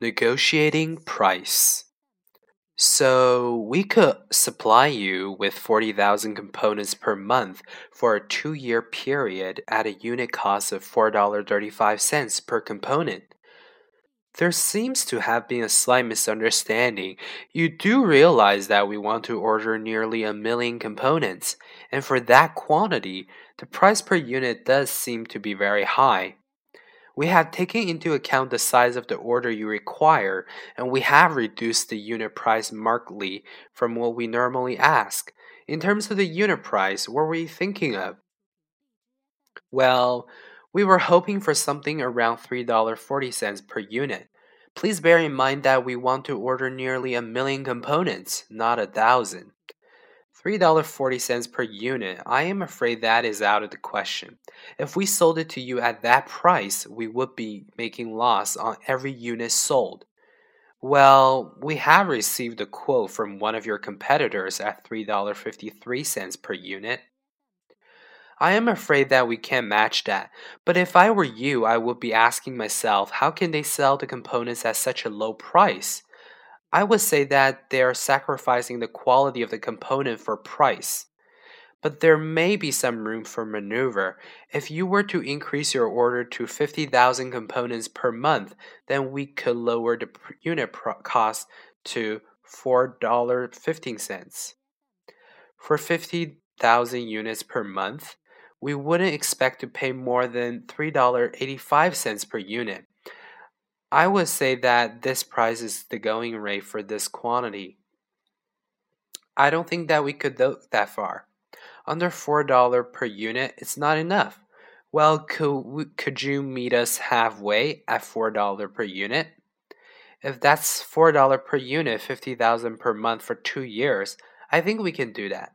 Negotiating price. So we could supply you with 40,000 components per month for a two year period at a unit cost of $4.35 per component. There seems to have been a slight misunderstanding. You do realize that we want to order nearly a million components, and for that quantity, the price per unit does seem to be very high. We have taken into account the size of the order you require, and we have reduced the unit price markedly from what we normally ask. In terms of the unit price, what were you thinking of? Well, we were hoping for something around $3.40 per unit. Please bear in mind that we want to order nearly a million components, not a thousand. $3.40 per unit, I am afraid that is out of the question. If we sold it to you at that price, we would be making loss on every unit sold. Well, we have received a quote from one of your competitors at $3.53 per unit. I am afraid that we can't match that, but if I were you, I would be asking myself how can they sell the components at such a low price? I would say that they are sacrificing the quality of the component for price. But there may be some room for maneuver. If you were to increase your order to 50,000 components per month, then we could lower the unit cost to $4.15. For 50,000 units per month, we wouldn't expect to pay more than $3.85 per unit. I would say that this price is the going rate for this quantity. I don't think that we could go that far. Under $4 per unit, it's not enough. Well, could, could you meet us halfway at $4 per unit? If that's $4 per unit, 50,000 per month for 2 years, I think we can do that.